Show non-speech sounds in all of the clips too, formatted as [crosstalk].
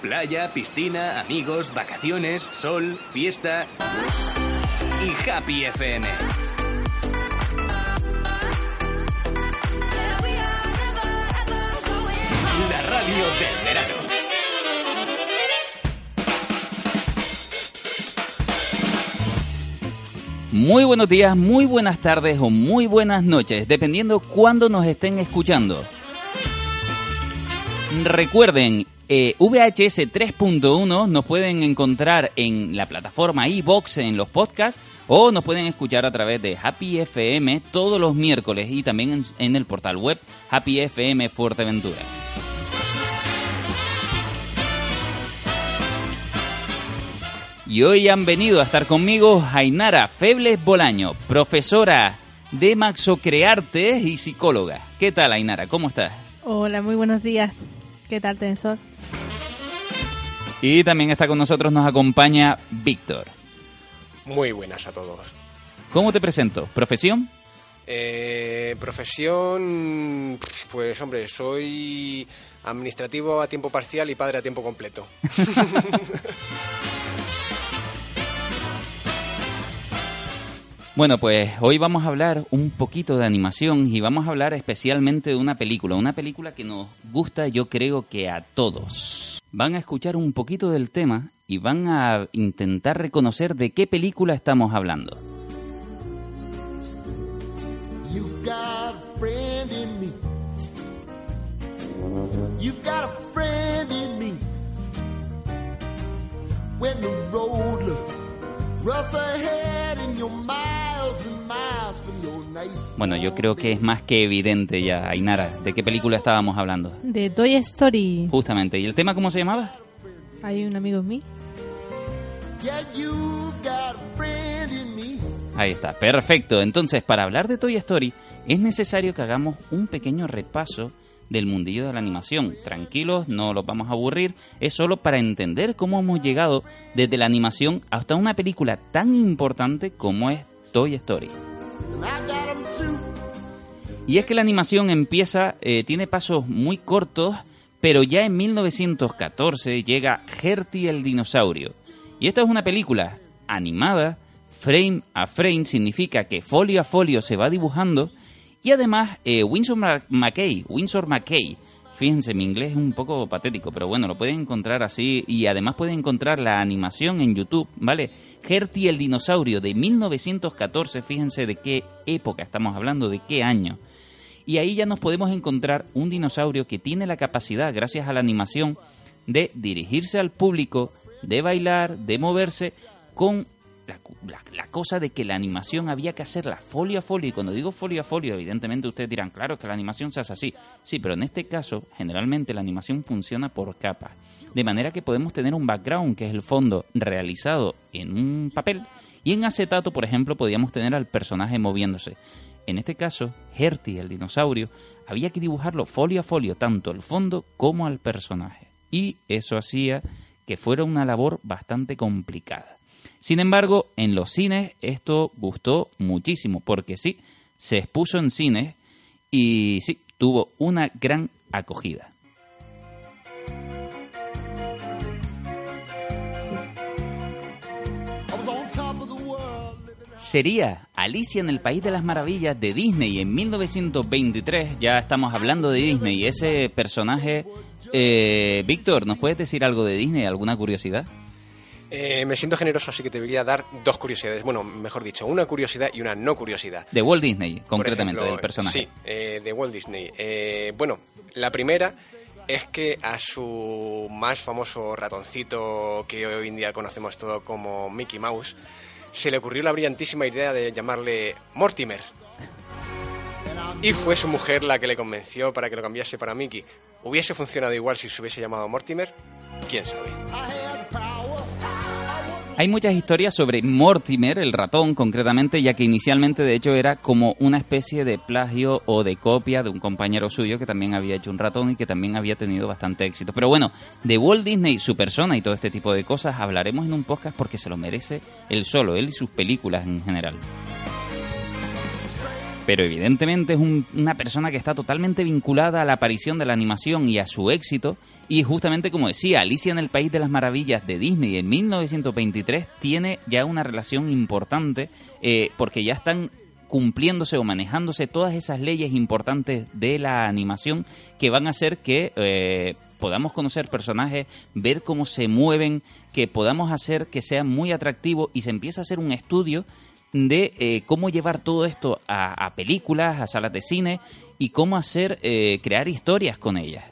Playa, piscina, amigos, vacaciones, sol, fiesta y Happy FM. La radio del verano. Muy buenos días, muy buenas tardes o muy buenas noches, dependiendo cuándo nos estén escuchando. Recuerden, eh, VHS 3.1 nos pueden encontrar en la plataforma iBox en los podcasts o nos pueden escuchar a través de Happy FM todos los miércoles y también en, el portal web Happy FM Fuerteventura. Y hoy han venido a estar conmigo Ainara Febles Bolaño, profesora de Maxocrearte y psicóloga. ¿Qué tal, Ainara? ¿Cómo estás? Hola, muy buenos días. ¿Qué tal, Tensor? Y también está con nosotros, nos acompaña Víctor. Muy buenas a todos. ¿Cómo te presento? ¿Profesión? Eh, profesión, pues hombre, soy administrativo a tiempo parcial y padre a tiempo completo. [laughs] [laughs] Bueno, pues hoy vamos a hablar un poquito de animación y vamos a hablar especialmente de una película, una película que nos gusta yo creo que a todos. Van a escuchar un poquito del tema y van a intentar reconocer de qué película estamos hablando. You've got a friend in me. You've got a friend in me. When the road looks rough ahead and you're miles Bueno, yo creo que es más que evidente ya, Ainara, de qué película estábamos hablando. De Toy Story. Justamente. ¿Y el tema cómo se llamaba? Hay un amigo en mí. Ahí está, perfecto. Entonces, para hablar de Toy Story, es necesario que hagamos un pequeño repaso del mundillo de la animación. Tranquilos, no los vamos a aburrir, es solo para entender cómo hemos llegado desde la animación hasta una película tan importante como es Toy Story. Y es que la animación empieza, eh, tiene pasos muy cortos, pero ya en 1914 llega Gertie el dinosaurio. Y esta es una película animada, frame a frame, significa que folio a folio se va dibujando. Y además, eh, Winsor McKay, Winsor McKay, fíjense, mi inglés es un poco patético, pero bueno, lo pueden encontrar así. Y además pueden encontrar la animación en YouTube, ¿vale? Gertie el dinosaurio de 1914, fíjense de qué época estamos hablando, de qué año. Y ahí ya nos podemos encontrar un dinosaurio que tiene la capacidad, gracias a la animación, de dirigirse al público, de bailar, de moverse, con la, cosa de que la animación había que hacerla folio a folio. Y cuando digo folio a folio, evidentemente ustedes dirán, claro, que la animación se hace así. Sí, pero en este caso, generalmente la animación funciona por capas. De manera que podemos tener un background, que es el fondo realizado en un papel, y en acetato, por ejemplo, podíamos tener al personaje moviéndose. En este caso, Hertie, el dinosaurio, había que dibujarlo folio a folio, tanto el fondo como al personaje. Y eso hacía que fuera una labor bastante complicada. Sin embargo, en los cines esto gustó muchísimo, porque sí, se expuso en cines y sí, tuvo una gran acogida. Sería Alicia en el País de las Maravillas de Disney en 1923. Ya estamos hablando de Disney. Ese personaje... Eh, Víctor, ¿nos puedes decir algo de Disney? ¿Alguna curiosidad? Eh, me siento generoso, así que te voy a dar dos curiosidades. Bueno, mejor dicho, una curiosidad y una no curiosidad. De Walt Disney, concretamente, ejemplo, del personaje. Sí, eh, de Walt Disney. Eh, bueno, la primera es que a su más famoso ratoncito que hoy en día conocemos todo como Mickey Mouse, se le ocurrió la brillantísima idea de llamarle Mortimer. Y fue su mujer la que le convenció para que lo cambiase para Mickey. ¿Hubiese funcionado igual si se hubiese llamado Mortimer? ¿Quién sabe? Hay muchas historias sobre Mortimer, el ratón concretamente, ya que inicialmente de hecho era como una especie de plagio o de copia de un compañero suyo que también había hecho un ratón y que también había tenido bastante éxito. Pero bueno, de Walt Disney, su persona y todo este tipo de cosas hablaremos en un podcast porque se lo merece él solo, él y sus películas en general. Pero evidentemente es un- una persona que está totalmente vinculada a la aparición de la animación y a su éxito. Y justamente como decía, Alicia en el País de las Maravillas de Disney en 1923 tiene ya una relación importante eh, porque ya están cumpliéndose o manejándose todas esas leyes importantes de la animación que van a hacer que eh, podamos conocer personajes, ver cómo se mueven, que podamos hacer que sea muy atractivo y se empieza a hacer un estudio de eh, cómo llevar todo esto a, a películas, a salas de cine y cómo hacer, eh, crear historias con ellas.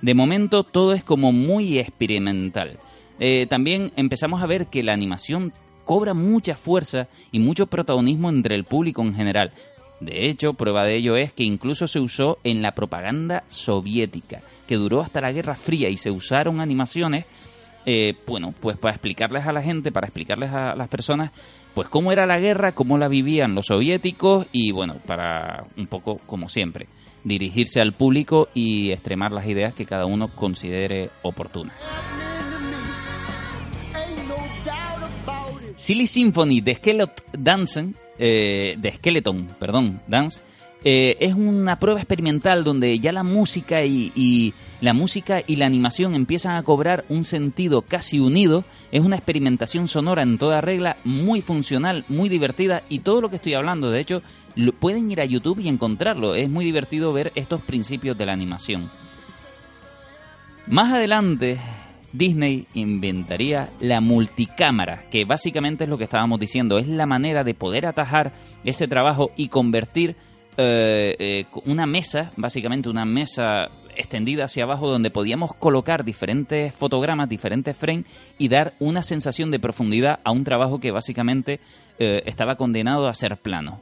De momento todo es como muy experimental. Eh, también empezamos a ver que la animación cobra mucha fuerza y mucho protagonismo entre el público en general. De hecho, prueba de ello es que incluso se usó en la propaganda soviética, que duró hasta la Guerra Fría y se usaron animaciones, bueno, pues para explicarles a la gente, para explicarles a las personas, pues cómo era la guerra, cómo la vivían los soviéticos y bueno, para un poco como siempre, dirigirse al público y extremar las ideas que cada uno considere oportunas. Silly Symphony de Skeleton Dance, eh, de Skeleton, perdón, Dance, eh, es una prueba experimental donde ya la música y, y la música y la animación empiezan a cobrar un sentido casi unido. Es una experimentación sonora en toda regla, muy funcional, muy divertida y todo lo que estoy hablando, de hecho, pueden ir a YouTube y encontrarlo. Es muy divertido ver estos principios de la animación. Más adelante, Disney inventaría la multicámara, que básicamente es lo que estábamos diciendo, es la manera de poder atajar ese trabajo y convertir eh, eh, una mesa, básicamente una mesa extendida hacia abajo donde podíamos colocar diferentes fotogramas, diferentes frames y dar una sensación de profundidad a un trabajo que básicamente eh, estaba condenado a ser plano.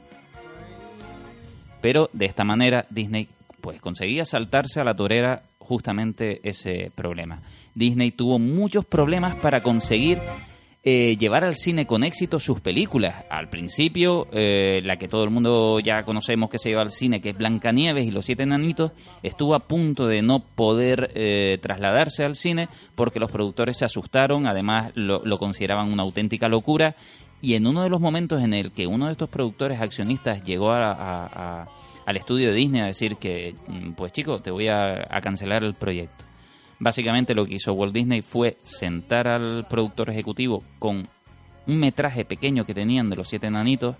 Pero de esta manera Disney pues conseguía saltarse a la torera justamente ese problema. Disney tuvo muchos problemas para conseguir eh, llevar al cine con éxito sus películas. Al principio, eh, la que todo el mundo ya conocemos que se lleva al cine, que es Blancanieves y los Siete Enanitos, estuvo a punto de no poder eh, trasladarse al cine porque los productores se asustaron, además lo, consideraban una auténtica locura. Y en uno de los momentos en el que uno de estos productores accionistas llegó a- al estudio de Disney a decir que, mm, pues chico, te voy a cancelar el proyecto. Básicamente lo que hizo Walt Disney fue sentar al productor ejecutivo con un metraje pequeño que tenían de los siete enanitos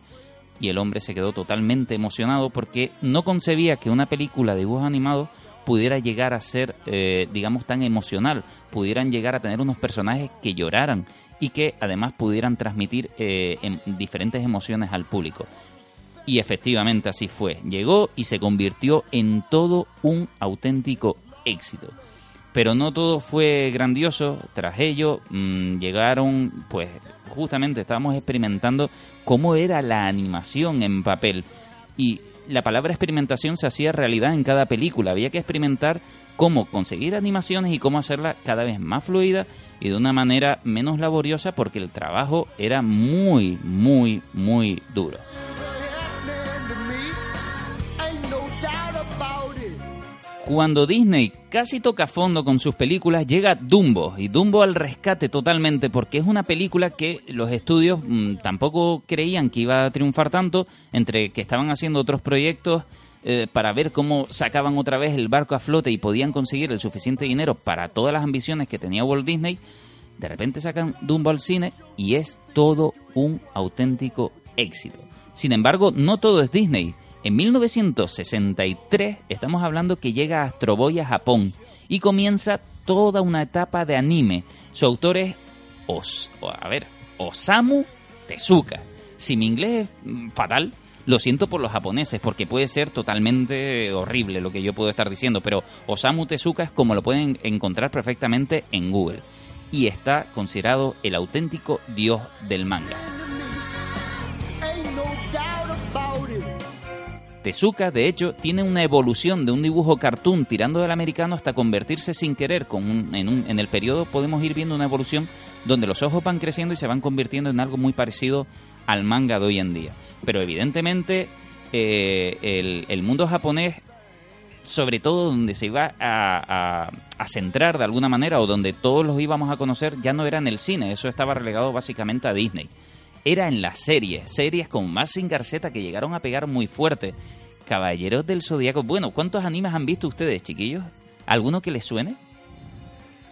y el hombre se quedó totalmente emocionado porque no concebía que una película de dibujos animados pudiera llegar a ser, eh, digamos, tan emocional, pudieran llegar a tener unos personajes que lloraran y que además pudieran transmitir eh, em- diferentes emociones al público. Y efectivamente así fue. Llegó y se convirtió en todo un auténtico éxito. Pero no todo fue grandioso. Tras ello mm, llegaron, pues justamente estábamos experimentando cómo era la animación en papel. Y la palabra experimentación se hacía realidad en cada película. Había que experimentar cómo conseguir animaciones y cómo hacerla cada vez más fluida y de una manera menos laboriosa porque el trabajo era muy, muy, muy duro. Cuando Disney casi toca fondo con sus películas, llega Dumbo y Dumbo al rescate totalmente porque es una película que los estudios mm, tampoco creían que iba a triunfar tanto, entre que estaban haciendo otros proyectos eh, para ver cómo sacaban otra vez el barco a flote y podían conseguir el suficiente dinero para todas las ambiciones que tenía Walt Disney. De repente sacan Dumbo al cine y es todo un auténtico éxito. Sin embargo, no todo es Disney. En 1963 estamos hablando que llega Astro Boy a Japón y comienza toda una etapa de anime. Su autor es Os, a ver, Osamu Tezuka. Si mi inglés es mm, fatal, lo siento por los japoneses porque puede ser totalmente horrible lo que yo puedo estar diciendo, pero Osamu Tezuka es como lo pueden encontrar perfectamente en Google y está considerado el auténtico dios del manga. Tezuka, de hecho, tiene una evolución de un dibujo cartoon tirando del americano hasta convertirse sin querer. Con un- en, un- en el periodo podemos ir viendo una evolución donde los ojos van creciendo y se van convirtiendo en algo muy parecido al manga de hoy en día. Pero evidentemente eh, el, el mundo japonés, sobre todo donde se iba a, a- a centrar de alguna manera o donde todos los íbamos a conocer, ya no era en el cine, eso estaba relegado básicamente a Disney. Era en las series, series con Mazinger Z que llegaron a pegar muy fuerte. Caballeros del Zodíaco. Bueno, ¿cuántos animes han visto ustedes, chiquillos? ¿Alguno que les suene?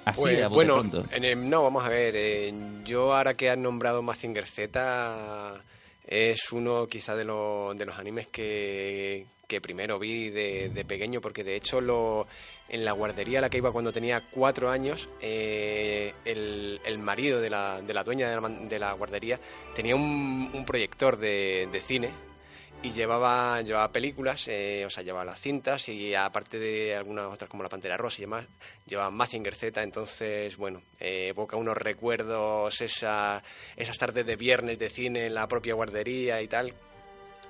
Así, Pues, bueno, en el- no, vamos a ver. eh, yo ahora que han nombrado Mazinger Z es uno quizá de, los de los animes que, que primero vi de, pequeño porque de hecho lo, en la guardería a la que iba cuando tenía cuatro años eh, el, el marido de la, de la dueña de la, man- de la guardería tenía un, un proyector de, de cine y llevaba, llevaba películas, eh, o sea, llevaba las cintas y aparte de algunas otras como La Pantera Rosa y demás, llevaba Mazinger Z, entonces, bueno, eh, evoca unos recuerdos, esa, esas tardes de viernes de cine en la propia guardería y tal,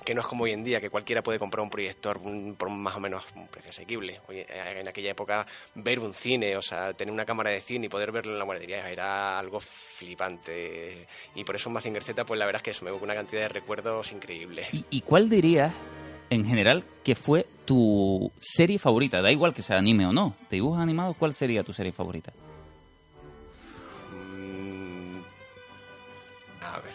que no es como hoy en día, que cualquiera puede comprar un proyector por más o menos un precio asequible. Hoy, eh, en aquella época, ver un cine, o sea, tener una cámara de cine y poder verlo en la guardería era algo flipante. Y por eso Mazinger Z, pues la verdad es que eso me evoca una cantidad de recuerdos increíbles. ¿Y, y cuál dirías, en general, que fue tu serie favorita? Da igual que sea anime o no. ¿De dibujos animados cuál sería tu serie favorita? Mm, A ver.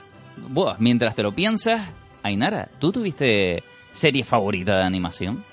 Buah, mientras te lo piensas, Ainara, ¿tú tuviste serie favorita de animación?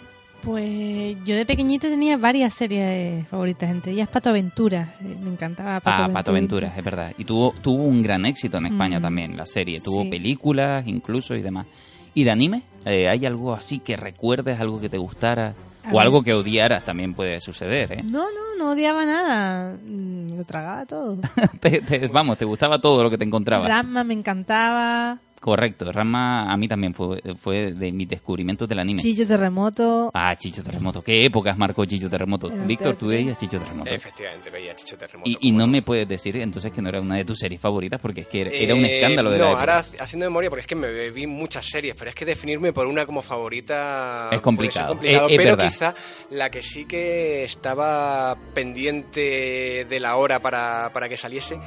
Pues yo de pequeñita tenía varias series favoritas, entre ellas Pato Aventura. Eh, Me encantaba Pato ah, Aventura. Pato Aventuras, es verdad. Y tuvo, tuvo un gran éxito en España Mm. también, la serie. Tuvo Sí. películas incluso y demás. ¿Y de anime? Eh, ¿Hay algo así que recuerdes, algo que te gustara? A o ver. algo que odiaras también puede suceder, ¿eh? No, no, no odiaba nada. Mm, Lo tragaba todo. [laughs] Te- te- vamos, te gustaba todo lo que te encontrabas. Ramma me encantaba. Correcto, Rama a mí también fue, fue de mis descubrimientos del anime. Chillo Terremoto. Ah, Chicho Terremoto. ¿Qué épocas marcó Chicho Terremoto? Eh, Víctor, tú veías Chicho Terremoto. Efectivamente, veía Chicho Terremoto. Y, no me puedes decir entonces que no era una de tus series favoritas porque es que era, era un Eh, escándalo de no, la época. ahora haciendo memoria, porque es que me vi muchas series, pero es que definirme por una como favorita Es complicado, puede ser complicado, es- es pero verdad. quizá la que sí que estaba pendiente de la hora para, para que saliese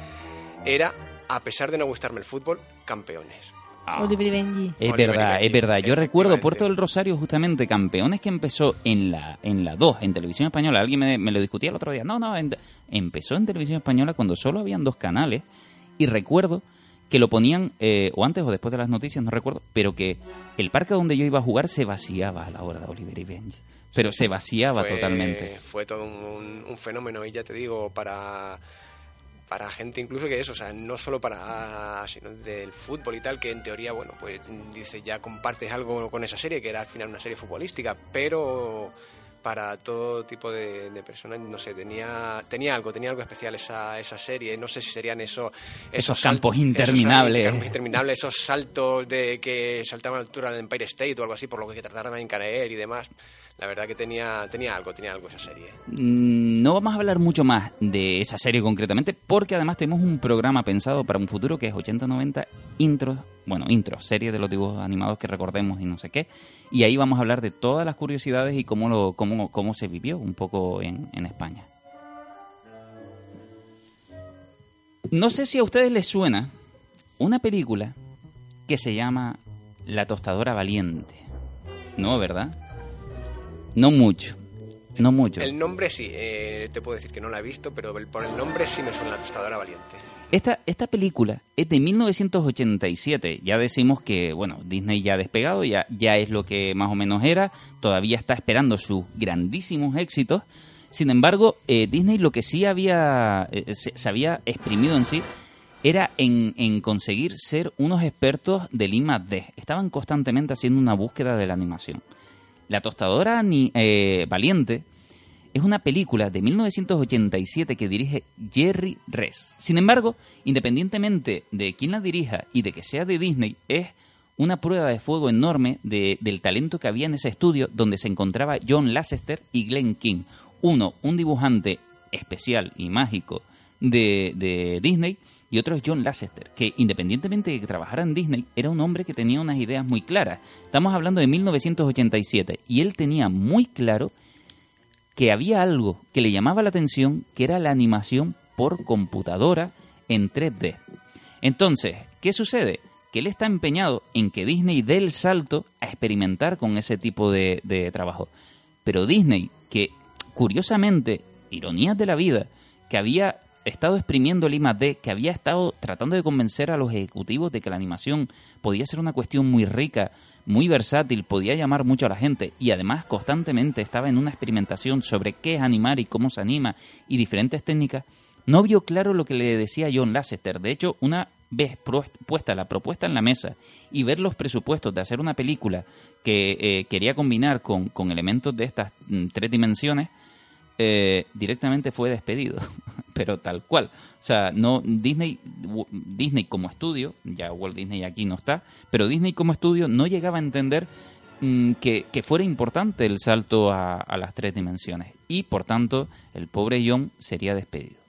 era, a pesar de no gustarme el fútbol, campeones. Ah. Oliver y Benji. Es Oliver verdad, Benji, es verdad. Yo recuerdo. Puerto del Rosario, justamente, campeones que empezó en la en la 2, en televisión española. Alguien me, me lo discutía el otro día. No, no, en- empezó en televisión española cuando solo habían dos canales. Y recuerdo que lo ponían, eh, o antes o después de las noticias, no recuerdo, pero que el parque donde yo iba a jugar se vaciaba a la hora de Oliver y Benji. Pero se vaciaba Fue- totalmente. Fue todo un, un fenómeno y ya te digo, para, para gente incluso que eso, o sea, no solo para sino del fútbol y tal, que en teoría, bueno, pues dice ya compartes algo con esa serie, que era al final una serie futbolística, pero para todo tipo de, de personas, no sé, tenía tenía algo, tenía algo especial esa, esa serie, no sé si serían eso, Esos sal- campos esos interminables. campos interminables, esos saltos de que saltaban a altura del Empire State o algo así, por lo que trataban de caer y demás. La verdad que tenía, tenía algo, tenía algo esa serie. Mm, No vamos a hablar mucho más de esa serie concretamente, porque además tenemos un programa pensado para un futuro que es 80-90 intros, bueno, intros, serie de los dibujos animados que recordemos y no sé qué. Y ahí vamos a hablar de todas las curiosidades y cómo, lo, cómo, cómo se vivió un poco en, en España. No sé si a ustedes les suena una película que se llama La tostadora valiente. No, ¿verdad? No mucho. No mucho. El nombre sí, eh, te puedo decir que no la he visto, pero por el nombre sí me suena la tostadora valiente. Esta, esta película es de 1987. Ya decimos que, bueno, Disney ya ha despegado, ya, ya es lo que más o menos era. Todavía está esperando sus grandísimos éxitos. Sin embargo, eh, Disney lo que sí había, eh, se, se había exprimido en sí era en, en conseguir ser unos expertos del I más D. Estaban constantemente haciendo una búsqueda de la animación. La tostadora ni, eh, valiente es una película de 1987 que dirige Jerry Ress. Sin embargo, independientemente de quién la dirija y de que sea de Disney, es una prueba de fuego enorme de- del talento que había en ese estudio donde se encontraba John Lasseter y Glenn King. Uno, un dibujante especial y mágico de Disney, y otro es John Lasseter, que independientemente de que trabajara en Disney, era un hombre que tenía unas ideas muy claras. Estamos hablando de 1987, y él tenía muy claro que había algo que le llamaba la atención, que era la animación por computadora en 3D. Entonces, ¿qué sucede? Que él está empeñado en que Disney dé el salto a experimentar con ese tipo de, de trabajo. Pero Disney, que curiosamente, ironías de la vida, que había estado exprimiendo el I+D, que había estado tratando de convencer a los ejecutivos de que la animación podía ser una cuestión muy rica, muy versátil, podía llamar mucho a la gente y además constantemente estaba en una experimentación sobre qué es animar y cómo se anima y diferentes técnicas, no vio claro lo que le decía John Lasseter. De hecho, una vez puesta la propuesta en la mesa y ver los presupuestos de hacer una película que eh, quería combinar con, con, elementos de estas mm, tres dimensiones, eh, directamente fue despedido, [laughs] pero tal cual. O sea, no Disney, Disney como estudio, ya Walt Disney aquí no está, pero Disney como estudio no llegaba a entender mm, que, fuera importante el salto a las tres dimensiones y por tanto el pobre John sería despedido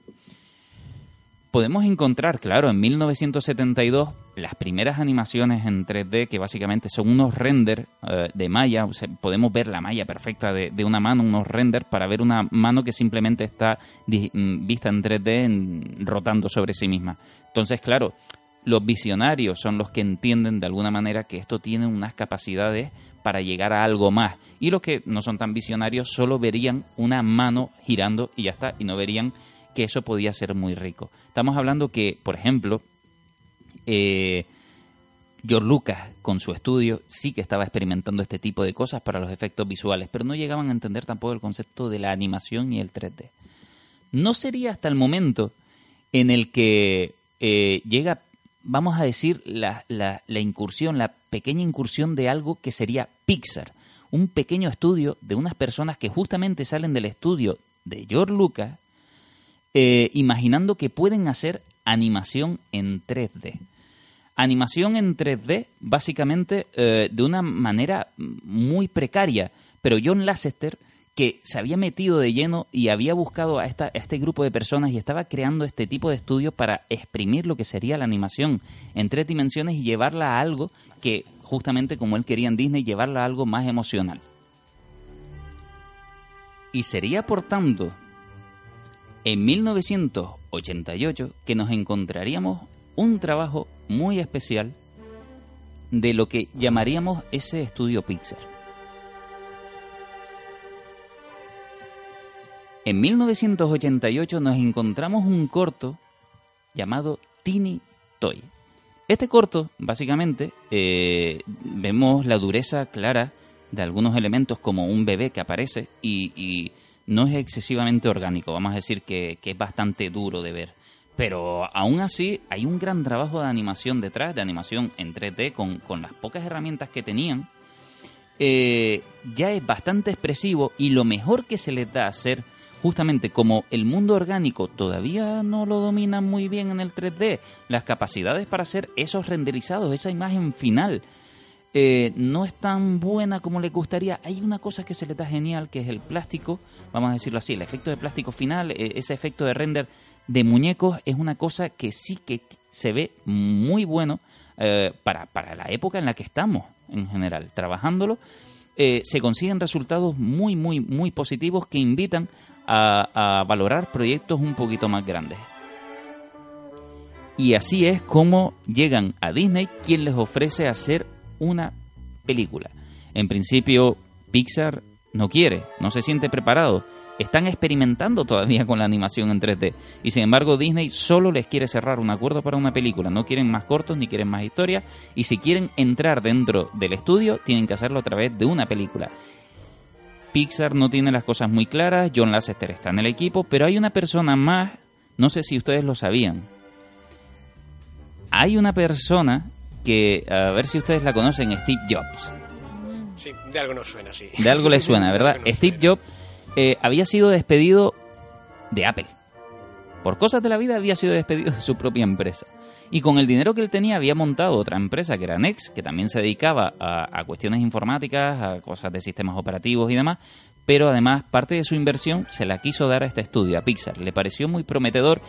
podemos encontrar, claro, en 1972 las primeras animaciones en 3D que básicamente son unos render eh, de malla, podemos ver la malla perfecta de, una mano, unos render para ver una mano que simplemente está mm, vista en 3D rotando sobre sí misma. Entonces, claro, los visionarios son los que entienden de alguna manera que esto tiene unas capacidades para llegar a algo más. Y los que no son tan visionarios solo verían una mano girando y ya está, y no verían que eso podía ser muy rico. Estamos hablando que, por ejemplo, eh, George Lucas con su estudio sí que estaba experimentando este tipo de cosas para los efectos visuales, pero no llegaban a entender tampoco el concepto de la animación y el 3D. No sería hasta el momento en el que eh, llega, vamos a decir, la, la, la incursión, la pequeña incursión de algo que sería Pixar, un pequeño estudio de unas personas que justamente salen del estudio de George Lucas eh, imaginando que pueden hacer animación en 3D. Animación en 3D, básicamente eh, de una manera muy precaria, pero John Lasseter, que se había metido de lleno y había buscado a, esta, a este grupo de personas y estaba creando este tipo de estudios para exprimir lo que sería la animación en tres dimensiones y llevarla a algo que, justamente como él quería en Disney, llevarla a algo más emocional. Y sería, por tanto, en 1988 que nos encontraríamos un trabajo muy especial de lo que llamaríamos ese estudio Pixar. En 1988 nos encontramos un corto llamado Teeny Toy. Este corto, básicamente, eh, vemos la dureza clara de algunos elementos como un bebé que aparece y no es excesivamente orgánico, vamos a decir que, es bastante duro de ver. Pero aún así hay un gran trabajo de animación detrás, de animación en 3D, con, las pocas herramientas que tenían. Eh, ya es bastante expresivo y lo mejor que se les da a hacer, justamente como el mundo orgánico todavía no lo domina muy bien en el 3D, las capacidades para hacer esos renderizados, esa imagen final, eh, no es tan buena como le gustaría. Hay una cosa que se le da genial, que es el plástico, vamos a decirlo así, el efecto de plástico final, eh, ese efecto de render de muñecos es una cosa que sí que se ve muy bueno eh, para, para, la época en la que estamos en general, trabajándolo. se consiguen resultados muy, muy, muy positivos que invitan a, a valorar proyectos un poquito más grandes. Y así es como llegan a Disney, quien les ofrece hacer una película. En principio, Pixar no quiere, no se siente preparado. Están experimentando todavía con la animación en 3D. Y sin embargo, Disney solo les quiere cerrar un acuerdo para una película. No quieren más cortos ni quieren más historias. Y si quieren entrar dentro del estudio, tienen que hacerlo a través de una película. Pixar no tiene las cosas muy claras. John Lasseter está en el equipo. Pero hay una persona más. No sé si ustedes lo sabían. Hay una persona que, a ver si ustedes la conocen, Steve Jobs. Sí, de algo nos suena, sí. De algo le suena, [laughs] ¿verdad? Steve Jobs eh, había sido despedido de Apple. Por cosas de la vida había sido despedido de su propia empresa. Y con el dinero que él tenía había montado otra empresa que era Next, que también se dedicaba a, a cuestiones informáticas, a cosas de sistemas operativos y demás, pero además parte de su inversión se la quiso dar a este estudio, a Pixar. Le pareció muy prometedor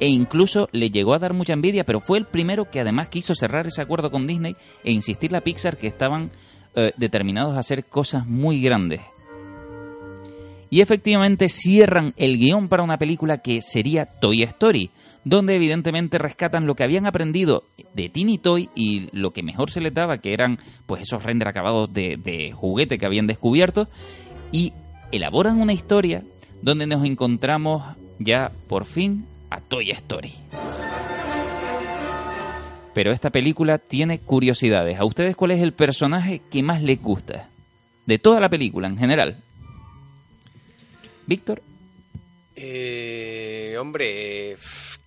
e incluso le llegó a dar mucha envidia, pero fue el primero que además quiso cerrar ese acuerdo con Disney e insistirle a Pixar que estaban eh, determinados a hacer cosas muy grandes. Y efectivamente cierran el guion para una película que sería Toy Story, donde evidentemente rescatan lo que habían aprendido de Tiny Toy y lo que mejor se les daba, que eran pues esos render acabados de juguete que habían descubierto, y elaboran una historia donde nos encontramos ya por fin a Toy Story. Pero esta película tiene curiosidades. ¿A ustedes cuál es el personaje que más les gusta? De toda la película en general. Víctor. Eh, hombre,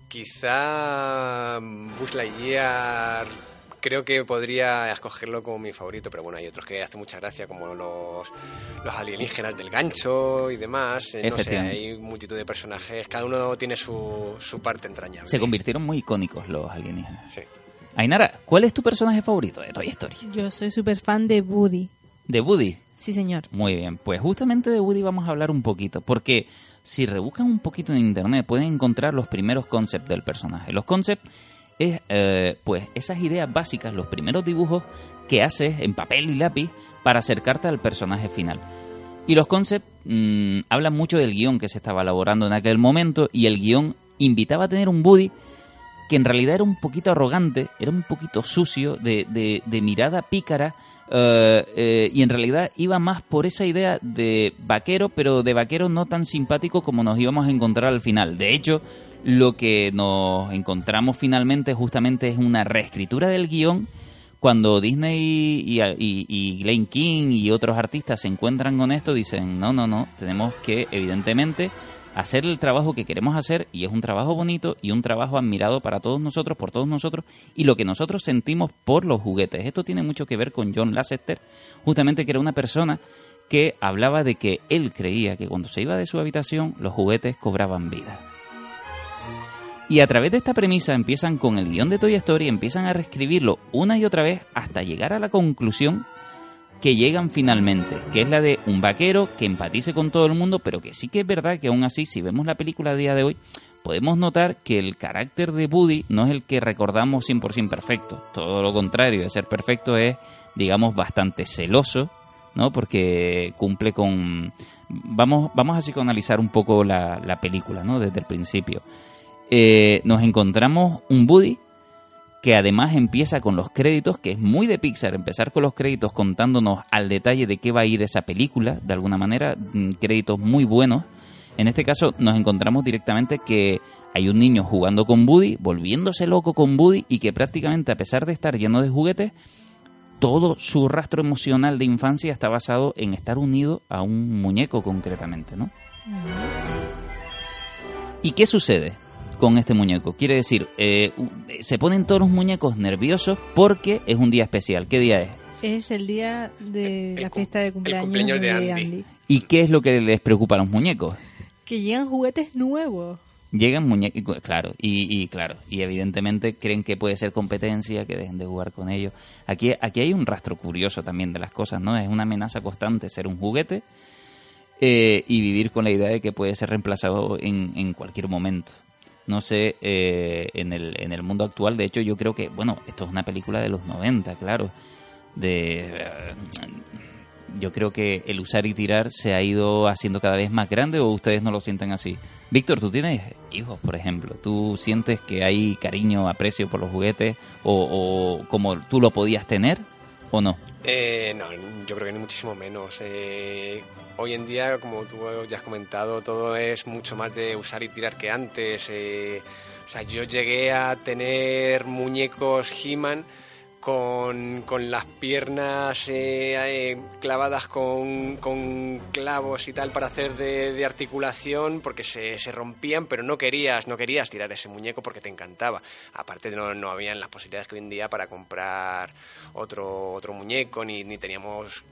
quizá Buzz Lightyear creo que podría escogerlo como mi favorito, pero bueno, hay otros que hace mucha gracia, como los, los alienígenas del gancho y demás. Eh, no sé, hay multitud de personajes, cada uno tiene su, su parte entrañable. Se convirtieron muy icónicos los alienígenas. Sí. Ainara, ¿cuál es tu personaje favorito de Toy Story? Yo soy súper fan de Woody. ¿De Woody? Sí, señor. Muy bien, pues justamente de Woody vamos a hablar un poquito, porque si rebuscan un poquito en internet pueden encontrar los primeros concepts del personaje. Los concepts es eh, pues esas ideas básicas, los primeros dibujos que haces en papel y lápiz para acercarte al personaje final. Y los concepts mm, hablan mucho del guion que se estaba elaborando en aquel momento y el guion invitaba a tener un Woody que en realidad era un poquito arrogante, era un poquito sucio, de, de, mirada pícara, eh, eh, y en realidad iba más por esa idea de vaquero, pero de vaquero no tan simpático como nos íbamos a encontrar al final. De hecho, lo que nos encontramos finalmente justamente es una reescritura del guion cuando Disney y, y, y, Glenn King y otros artistas se encuentran con esto, dicen, no, no, no, tenemos que evidentemente hacer el trabajo que queremos hacer y es un trabajo bonito y un trabajo admirado para todos nosotros, por todos nosotros y lo que nosotros sentimos por los juguetes. Esto tiene mucho que ver con John Lasseter, justamente que era una persona que hablaba de que él creía que cuando se iba de su habitación los juguetes cobraban vida. Y a través de esta premisa empiezan con el guion de Toy Story, empiezan a reescribirlo una y otra vez hasta llegar a la conclusión que llegan finalmente, que es la de un vaquero que empatice con todo el mundo, pero que sí que es verdad que aún así, si vemos la película a día de hoy, podemos notar que el carácter de Woody no es el que recordamos 100% perfecto. Todo lo contrario, de ser perfecto es, digamos, bastante celoso, ¿no? Porque cumple con... Vamos, vamos a psicoanalizar un poco la, la película, ¿no? Desde el principio. Eh, nos encontramos un Woody que además empieza con los créditos, que es muy de Pixar empezar con los créditos contándonos al detalle de qué va a ir esa película, de alguna manera, mm, créditos muy buenos. En este caso nos encontramos directamente que hay un niño jugando con Woody, volviéndose loco con Woody y que prácticamente a pesar de estar lleno de juguetes, todo su rastro emocional de infancia está basado en estar unido a un muñeco concretamente, ¿no? ¿Y qué sucede? Con este muñeco. Quiere decir, eh, se ponen todos los muñecos nerviosos porque es un día especial. ¿Qué día es? Es el día de la fiesta de cumpleaños, de, Andy. ¿Y qué es lo que les preocupa a los muñecos? Que llegan juguetes nuevos. Llegan muñecos, claro, y, claro, y evidentemente creen que puede ser competencia, que dejen de jugar con ellos. Aquí, aquí hay un rastro curioso también de las cosas, ¿no? Es una amenaza constante ser un juguete eh, y vivir con la idea de que puede ser reemplazado en, en cualquier momento no sé, eh, en, el, en el mundo actual. De hecho, yo creo que, bueno, esto es una película de los 90, claro. De, yo creo que el usar y tirar se ha ido haciendo cada vez más grande o ustedes no lo sienten así. Víctor, tú tienes hijos, por ejemplo. ¿Tú sientes que hay cariño, aprecio por los juguetes o, o como tú lo podías tener o no? Eh, no, yo creo que ni muchísimo menos. Eh, hoy en día, como tú ya has comentado, todo es mucho más de usar y tirar que antes. Eh, o sea, yo llegué a tener muñecos He-Man con, con las piernas eh, eh, clavadas con, con, clavos y tal para hacer de, articulación porque se, se, rompían, pero no querías, no querías tirar ese muñeco porque te encantaba. Aparte no, no habían las posibilidades que hoy en día para comprar otro, otro muñeco, ni, ni teníamos,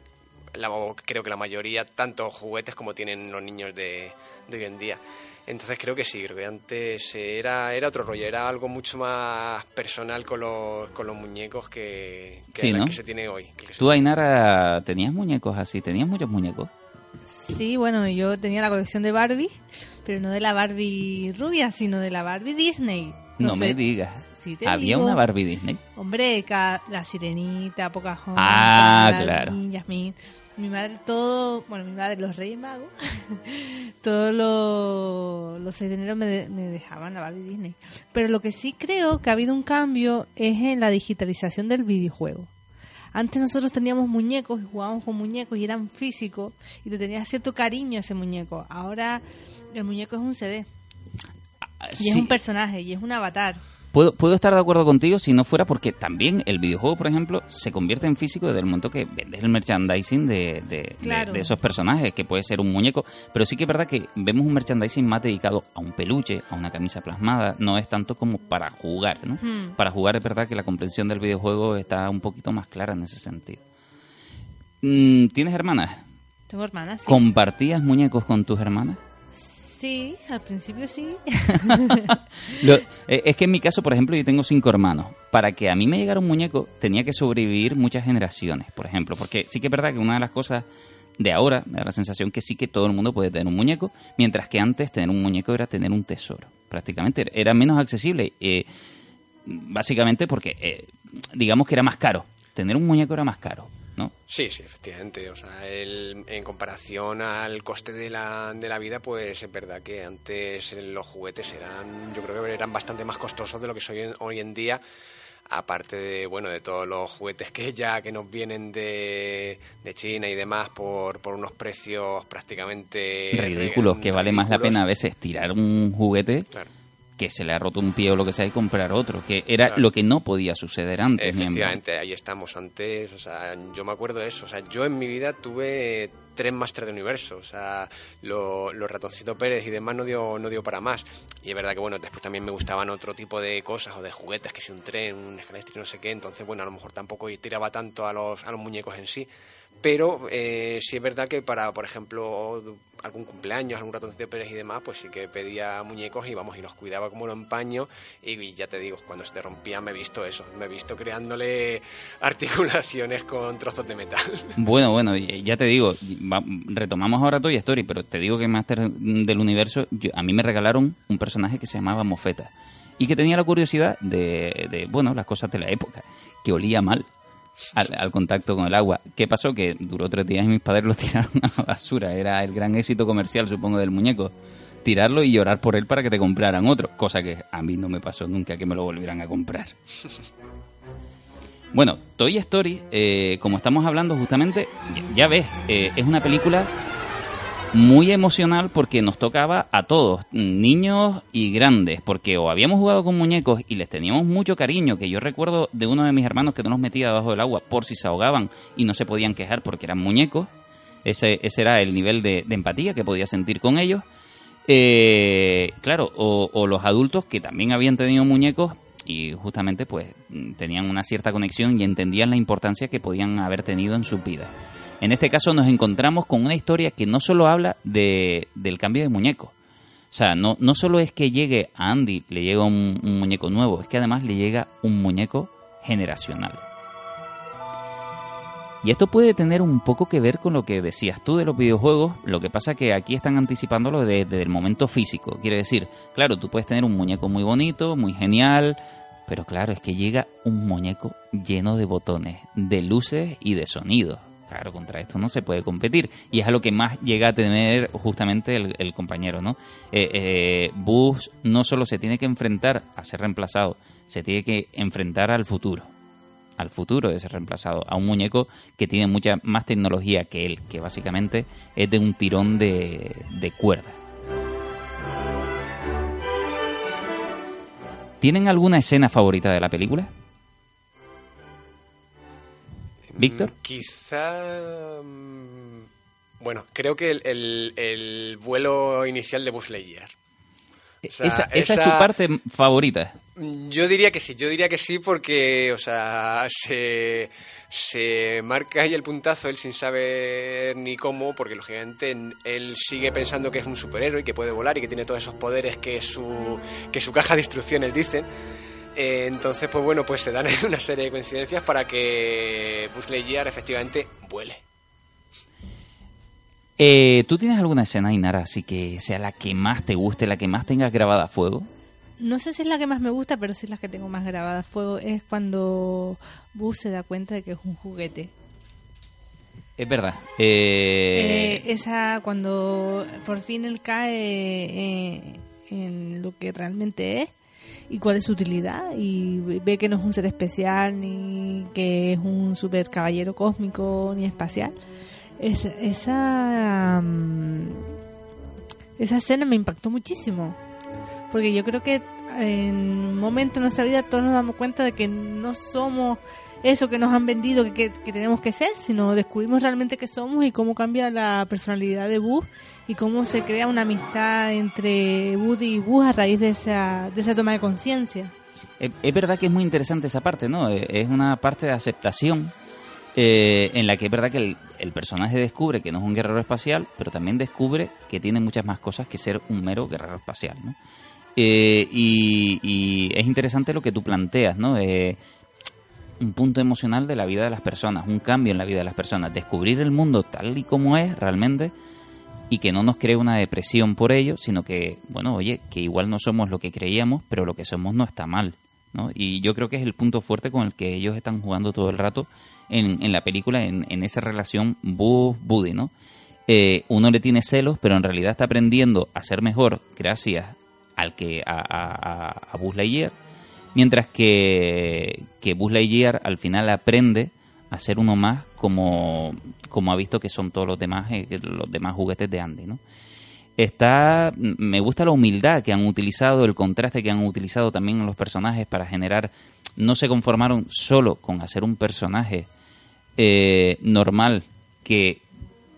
la, creo que la mayoría, tanto juguetes como tienen los niños de hoy en día. Entonces creo que sí, creo que antes era, era otro rollo, era algo mucho más personal con los, con los muñecos que, que, que se tiene hoy. ¿Tú, Ainara, tenías muñecos así? ¿Tenías muchos muñecos? Sí, bueno, yo tenía la colección de Barbie, pero no de la Barbie rubia, sino de la Barbie Disney. No, me digas. ¿Había una Barbie Disney? Hombre, la Sirenita, Pocahontas, ah, claro. Jasmine mi madre todo, bueno, mi madre, los Reyes Magos, [laughs] todos los, los 6 de enero me, me, dejaban la Barbie Disney. Pero lo que sí creo que ha habido un cambio es en la digitalización del videojuego. Antes nosotros teníamos muñecos y jugábamos con muñecos y eran físicos y te tenías cierto cariño a ese muñeco. Ahora el muñeco es un CD. Y sí, es un personaje, y es un avatar. Puedo, puedo estar de acuerdo contigo si no fuera porque también el videojuego, por ejemplo, se convierte en físico desde el momento que vendes el merchandising de, de- de- Claro. de esos personajes, que puede ser un muñeco, pero sí que es verdad que vemos un merchandising más dedicado a un peluche, a una camisa plasmada, no es tanto como para jugar, ¿no? Hmm. Para jugar es verdad que la comprensión del videojuego está un poquito más clara en ese sentido. Mm, ¿Tienes hermanas? Tengo hermanas. Sí. ¿Compartías muñecos con tus hermanas? Sí, al principio sí. [laughs] Lo- eh, es que en mi caso, por ejemplo, yo tengo cinco hermanos. Para que a mí me llegara un muñeco, tenía que sobrevivir muchas generaciones, por ejemplo. Porque sí que es verdad que una de las cosas de ahora me da la sensación que sí que todo el mundo puede tener un muñeco, mientras que antes tener un muñeco era tener un tesoro. Prácticamente era menos accesible. eh, básicamente porque, eh, digamos que era más caro. Tener un muñeco era más caro, ¿no? Sí, sí, efectivamente. O sea, el- en comparación al coste de la, de la vida, pues es verdad que antes los juguetes eran, yo creo que eran bastante más costosos de lo que son hoy en- día. Aparte de, bueno, de todos los juguetes que ya que nos vienen de, de China y demás por, por unos precios prácticamente Ridículos, que vale más la pena a veces tirar un juguete Claro. Que se le ha roto un pie o lo que sea y comprar otro, que era Claro. lo que no podía suceder antes. Efectivamente, ahí estamos antes, o sea, yo me acuerdo de eso, o sea, yo en mi vida tuve tres máster de universo, o sea, lo- los ratoncitos Pérez y demás no dio, no dio para más. Y es verdad que, bueno, después también me gustaban otro tipo de cosas o de juguetes, que si un tren, un escalestri, no sé qué, entonces, bueno, a lo mejor tampoco tiraba tanto a los, a los muñecos en sí. Pero eh, sí es verdad que para, por ejemplo, algún cumpleaños, algún ratoncito Pérez y demás, pues sí que pedía muñecos y vamos, y los cuidaba como un empaño. Y ya te digo, cuando se te rompía me he visto eso, me he visto creándole [laughs] articulaciones con trozos de metal. Bueno, bueno, ya te digo, retomamos ahora Toy Story, pero te digo que en Master del Universo, a mí me regalaron un personaje que se llamaba Mofeta y que tenía la curiosidad de, de, bueno, las cosas de la época, que olía mal. Al, contacto con el agua. ¿Qué pasó? Que duró tres días y mis padres lo [laughs] tiraron a la basura. Era el gran éxito comercial, supongo, del muñeco. Tirarlo y llorar por él para que te compraran otro. Cosa que a mí no me pasó nunca que me lo volvieran a comprar. Bueno, Toy Story, eh, como estamos hablando justamente, ya, ya ves, eh, es una película muy emocional porque nos tocaba a todos, niños y grandes, porque o habíamos jugado con muñecos y les teníamos mucho cariño, que yo recuerdo de uno de mis hermanos que no nos metía debajo del agua por si se ahogaban y no se podían quejar porque eran muñecos, ese, ese era el nivel de, empatía que podía sentir con ellos. Eh, claro, o, los adultos que también habían tenido muñecos y justamente pues tenían una cierta conexión y entendían la importancia que podían haber tenido en sus vidas. En este caso nos encontramos con una historia que no solo habla de, del cambio de muñeco. O sea, no, no solo es que llegue a Andy, le llega un, muñeco nuevo, es que además le llega un muñeco generacional. Y esto puede tener un poco que ver con lo que decías tú de los videojuegos, lo que pasa que aquí están anticipándolo desde, desde el momento físico. Quiere decir, claro, tú puedes tener un muñeco muy bonito, muy genial, pero claro, es que llega un muñeco lleno de botones, de luces y de sonidos. Claro, contra esto no se puede competir. Y es a lo que más llega a tener justamente el, compañero, ¿no? Eh, eh, Buzz no solo se tiene que enfrentar a ser reemplazado, se tiene que enfrentar al futuro. Al futuro de ser reemplazado. A un muñeco que tiene mucha más tecnología que él, que básicamente es de un tirón de, de cuerda. ¿Tienen alguna escena favorita de la película? ¿Víctor? Mm, Quizá... mm, Bueno, creo que el, el- el vuelo inicial de Buzz Lightyear. O sea, esa, esa es tu parte favorita. Mm, Yo diría que sí, yo diría que sí porque, o sea, se, se marca ahí el puntazo él sin saber ni cómo, porque lógicamente en- él sigue pensando que es un superhéroe y que puede volar y que tiene todos esos poderes que su, que su caja de instrucciones dicen. Eh, entonces, pues bueno, pues se dan [laughs] una serie de coincidencias para que Buzz Lightyear efectivamente vuele. Eh, ¿Tú tienes alguna escena, Inara, así que sea la que más te guste, la que más tengas grabada a fuego? No sé si es la que más me gusta, pero sí la que tengo más grabada a fuego es cuando Buzz se da cuenta de que es un juguete. Es verdad. Eh, Eh, esa cuando por fin él cae eh, en lo que realmente es y cuál es su utilidad y ve que no es un ser especial ni que es un super caballero cósmico ni espacial. Es- esa mm, esa escena me impactó muchísimo porque yo creo que en un momento de nuestra vida todos nos damos cuenta de que no somos eso que nos han vendido que, que- tenemos que ser, sino descubrimos realmente qué somos y cómo cambia la personalidad de Buzz y cómo se crea una amistad entre Woody y Buzz a raíz de esa, de esa toma de conciencia. Es, verdad que es muy interesante esa parte, ¿no? Eh, Es una parte de aceptación eh, en la que es verdad que el, el personaje descubre que no es un guerrero espacial, pero también descubre que tiene muchas más cosas que ser un mero guerrero espacial, ¿no? Eh, y, y es interesante lo que tú planteas, ¿no? Un punto emocional de la vida de las personas, un cambio en la vida de las personas, descubrir el mundo tal y como es realmente y que no nos cree una depresión por ello, sino que, bueno, oye, que igual no somos lo que creíamos, pero lo que somos no está mal, ¿no? Y yo creo que es el punto fuerte con el que ellos están jugando todo el rato en, en la película, en, en esa relación Buzz-Buddy, ¿no? Eh, uno le tiene celos, pero en realidad está aprendiendo a ser mejor gracias al que a, a- a Buzz Lightyear, mientras que, que Buzz Lightyear al final aprende a ser uno más como, como ha visto que son todos los demás eh, los demás juguetes de Andy, ¿no? Está, me gusta la humildad que han utilizado, el contraste que han utilizado también los personajes para generar, no se conformaron solo con hacer un personaje eh, normal que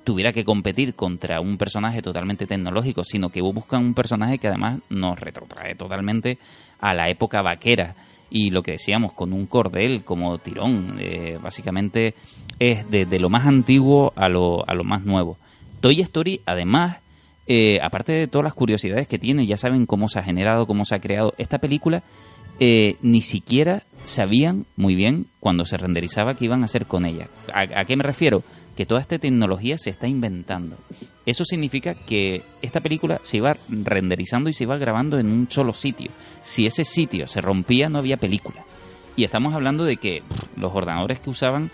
tuviera que competir contra un personaje totalmente tecnológico, sino que buscan un personaje que además nos retrotrae totalmente a la época vaquera y lo que decíamos con un cordel como tirón, eh, básicamente es desde lo más antiguo a lo, a lo más nuevo. Toy Story además, eh, aparte de todas las curiosidades que tiene, ya saben cómo se ha generado, cómo se ha creado esta película, eh, ni siquiera sabían muy bien cuando se renderizaba qué iban a hacer con ella. ¿A, a qué me refiero? Que toda esta tecnología se está inventando. Eso significa que esta película se iba renderizando y se iba grabando en un solo sitio. Si ese sitio se rompía, no había película. Y estamos hablando de que los ordenadores que usaban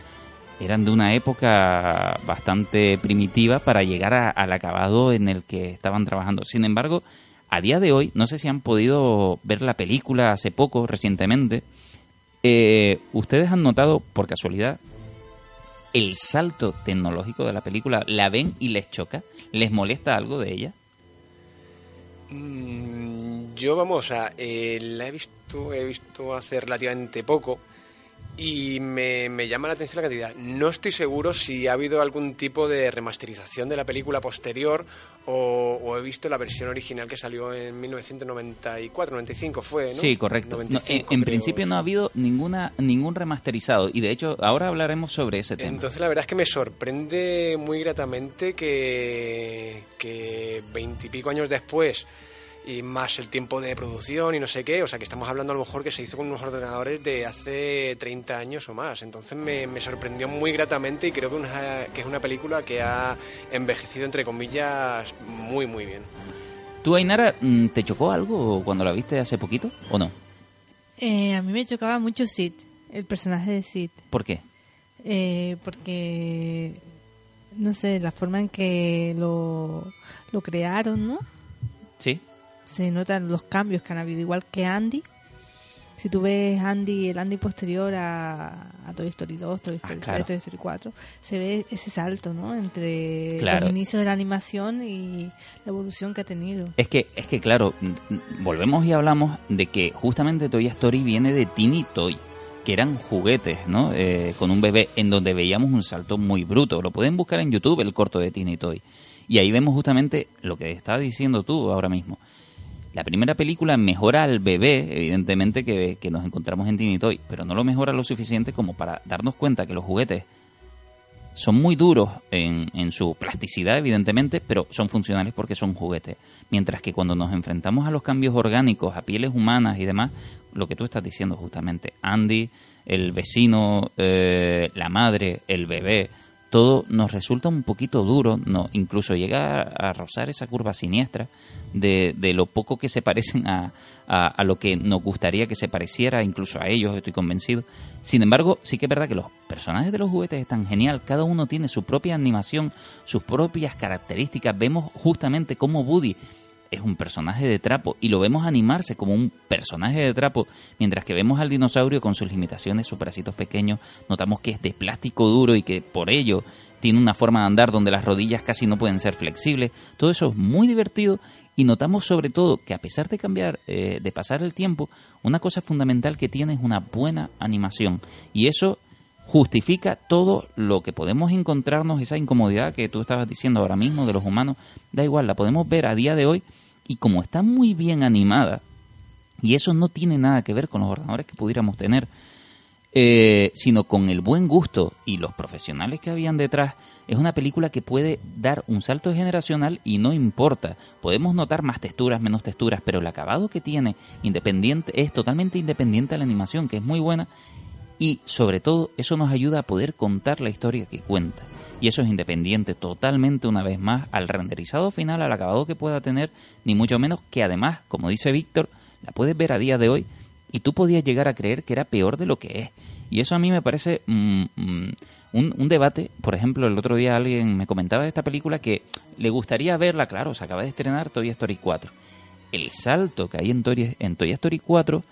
eran de una época bastante primitiva para llegar al acabado en el que estaban trabajando. Sin embargo, a día de hoy, no sé si han podido ver la película hace poco, recientemente, eh, ¿ustedes han notado, por casualidad, el salto tecnológico de la película? ¿La ven y les choca? ¿Les molesta algo de ella? Mm, Yo, vamos, a eh, la he visto, he visto hace relativamente poco y me, me llama la atención la cantidad. No estoy seguro si ha habido algún tipo de remasterización de la película posterior o, o he visto la versión original que salió en 1994-95 fue, ¿no? Sí, correcto. No, en 95 en principio no ha habido ninguna ningún remasterizado y de hecho ahora hablaremos sobre ese tema. Entonces la verdad es que me sorprende muy gratamente que que veintipico años después y más el tiempo de producción y no sé qué, o sea que estamos hablando a lo mejor que se hizo con unos ordenadores de hace 30 años o más. Entonces me, me sorprendió muy gratamente y creo que, una- que es una película que ha envejecido entre comillas muy muy bien. ¿Tú, Ainara, mm, te chocó algo cuando la viste hace poquito o no? Eh, a mí me chocaba mucho Sid, el personaje de Sid. ¿Por qué? Eh, porque, no sé, la forma en que lo, lo crearon, ¿no? ¿Sí? Se notan los cambios que han habido, igual que Andy. Si tú ves Andy, el Andy posterior a, a Toy Story 2, Toy Story Ah, claro. 3, Toy Story 4, se ve ese salto, ¿no? Entre Claro. los inicios de la animación y la evolución que ha tenido. Es que, es que claro, volvemos y hablamos de que justamente Toy Story viene de Tiny Toy, que eran juguetes, ¿no? Eh, con un bebé, en donde veíamos un salto muy bruto. Lo pueden buscar en YouTube, el corto de Tiny Toy. Y ahí vemos justamente lo que estás diciendo tú ahora mismo. La primera película mejora al bebé, evidentemente, que, que nos encontramos en Tiny Toy, pero no lo mejora lo suficiente como para darnos cuenta que los juguetes son muy duros en, en su plasticidad, evidentemente, pero son funcionales porque son juguetes. Mientras que cuando nos enfrentamos a los cambios orgánicos, a pieles humanas y demás, lo que tú estás diciendo justamente, Andy, el vecino, eh, la madre, el bebé, todo nos resulta un poquito duro, no, incluso llega a, rozar esa curva siniestra de, de lo poco que se parecen a, a, a lo que nos gustaría que se pareciera, incluso a ellos, estoy convencido. Sin embargo, sí que es verdad que los personajes de los juguetes están genial, cada uno tiene su propia animación, sus propias características. Vemos justamente cómo Woody es un personaje de trapo y lo vemos animarse como un personaje de trapo, mientras que vemos al dinosaurio con sus limitaciones, sus bracitos pequeños, notamos que es de plástico duro y que por ello tiene una forma de andar donde las rodillas casi no pueden ser flexibles. Todo eso es muy divertido Y notamos sobre todo que a pesar de cambiar, eh, de pasar el tiempo, una cosa fundamental que tiene es una buena animación. Y eso justifica todo lo que podemos encontrarnos, esa incomodidad que tú estabas diciendo ahora mismo de los humanos, da igual, la podemos ver a día de hoy y como está muy bien animada, y eso no tiene nada que ver con los ordenadores que pudiéramos tener, eh, sino con el buen gusto y los profesionales que habían detrás, es una película que puede dar un salto generacional y no importa. Podemos notar más texturas, menos texturas, pero el acabado que tiene independiente es totalmente independiente a la animación, que es muy buena y sobre todo eso nos ayuda a poder contar la historia que cuenta. Y eso es independiente totalmente una vez más al renderizado final, al acabado que pueda tener, ni mucho menos que además, como dice Víctor, la puedes ver a día de hoy y tú podías llegar a creer que era peor de lo que es. Y eso a mí me parece mm, mm, un, debate. Por ejemplo, el otro día alguien me comentaba de esta película que le gustaría verla, claro, se acaba de estrenar Toy Story 4. El salto que hay en Toy, en Toy Story 4